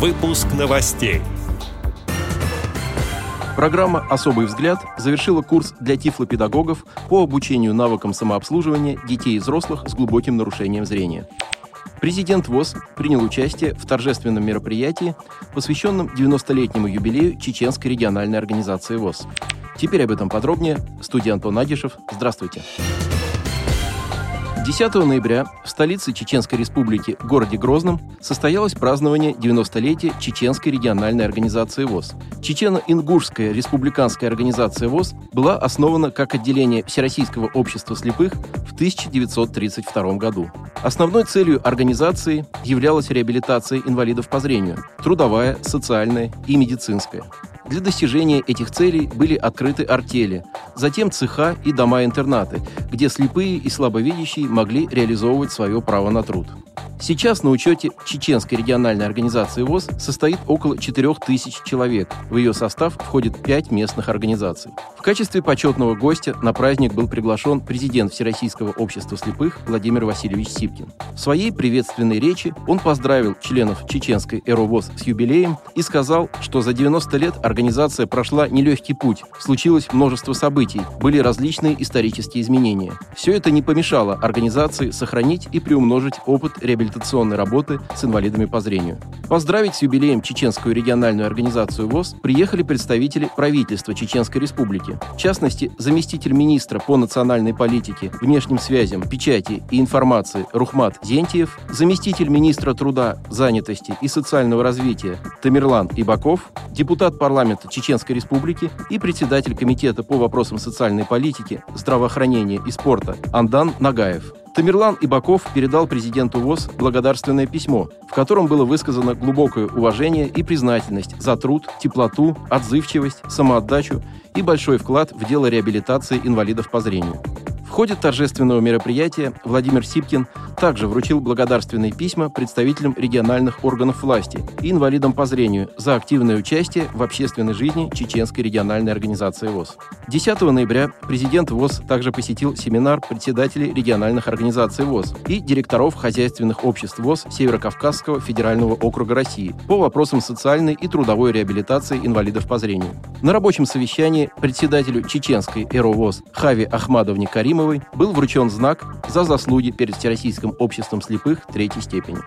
Выпуск новостей. Программа «Особый взгляд» завершила курс для тифлопедагогов по обучению навыкам самообслуживания детей и взрослых с глубоким нарушением зрения. Президент ВОЗ принял участие в торжественном мероприятии, посвященном 90-летнему юбилею Чеченской региональной организации ВОЗ. Теперь об этом подробнее. Студия Антон Агишев. Здравствуйте. Здравствуйте. 10 ноября в столице Чеченской Республики, городе Грозном, состоялось празднование 90-летия Чеченской региональной организации ВОЗ. Чечено-Ингушская республиканская организация ВОЗ была основана как отделение Всероссийского общества слепых в 1932 году. Основной целью организации являлась реабилитация инвалидов по зрению – трудовая, социальная и медицинская – для достижения этих целей были открыты артели, затем цеха и дома-интернаты, где слепые и слабовидящие могли реализовывать свое право на труд. Сейчас на учете Чеченской региональной организации ВОЗ состоит около 4000 человек. В ее состав входит 5 местных организаций. В качестве почетного гостя на праздник был приглашен президент Всероссийского общества слепых Владимир Васильевич Сипкин. В своей приветственной речи он поздравил членов Чеченской ЭРОВОЗ с юбилеем и сказал, что за 90 лет организация прошла нелегкий путь, случилось множество событий, были различные исторические изменения. Все это не помешало организации сохранить и приумножить опыт реабилитационной работы с инвалидами по зрению. Поздравить с юбилеем Чеченскую региональную организацию ВОЗ приехали представители правительства Чеченской Республики. В частности, заместитель министра по национальной политике, внешним связям, печати и информации Рухмат Зентьев, заместитель министра труда, занятости и социального развития Тамерлан Ибаков, депутат парламента Чеченской Республики и председатель комитета по вопросам социальной политики, здравоохранения и спорта Андан Нагаев. Тамерлан Ибаков передал президенту ВОЗ благодарственное письмо, в котором было высказано глубокое уважение и признательность за труд, теплоту, отзывчивость, самоотдачу и большой вклад в дело реабилитации инвалидов по зрению. В ходе торжественного мероприятия Владимир Сипкин также вручил благодарственные письма представителям региональных органов власти и инвалидам по зрению за активное участие в общественной жизни Чеченской региональной организации ВОЗ. 10 ноября президент ВОЗ также посетил семинар председателей региональных организаций ВОЗ и директоров хозяйственных обществ ВОЗ Северо-Кавказского федерального округа России по вопросам социальной и трудовой реабилитации инвалидов по зрению. На рабочем совещании председателю чеченской ЭРО Хави Ахмадовне Каримовой Ефремовой был вручен знак за заслуги перед Всероссийским обществом слепых третьей степени.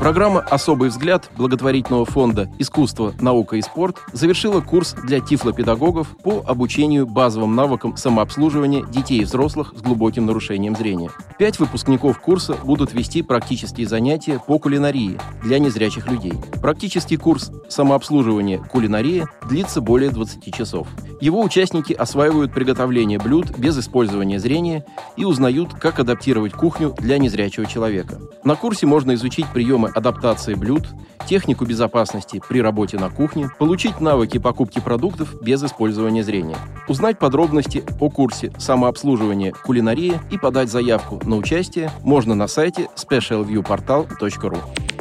Программа «Особый взгляд» благотворительного фонда «Искусство, наука и спорт» завершила курс для тифлопедагогов по обучению базовым навыкам самообслуживания детей и взрослых с глубоким нарушением зрения. Пять выпускников курса будут вести практические занятия по кулинарии для незрячих людей. Практический курс самообслуживания кулинарии длится более 20 часов. Его участники осваивают приготовление блюд без использования зрения и узнают, как адаптировать кухню для незрячего человека. На курсе можно изучить приемы адаптации блюд, технику безопасности при работе на кухне, получить навыки покупки продуктов без использования зрения, узнать подробности о курсе самообслуживания кулинарии и подать заявку на участие можно на сайте specialviewportal.ru.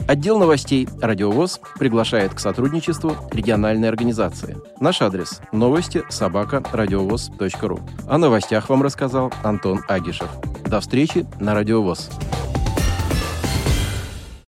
Отдел новостей «Радиовоз» приглашает к сотрудничеству региональной организации. Наш адрес – новости собака радиовоз.ру. О новостях вам рассказал Антон Агишев. До встречи на «Радиовоз».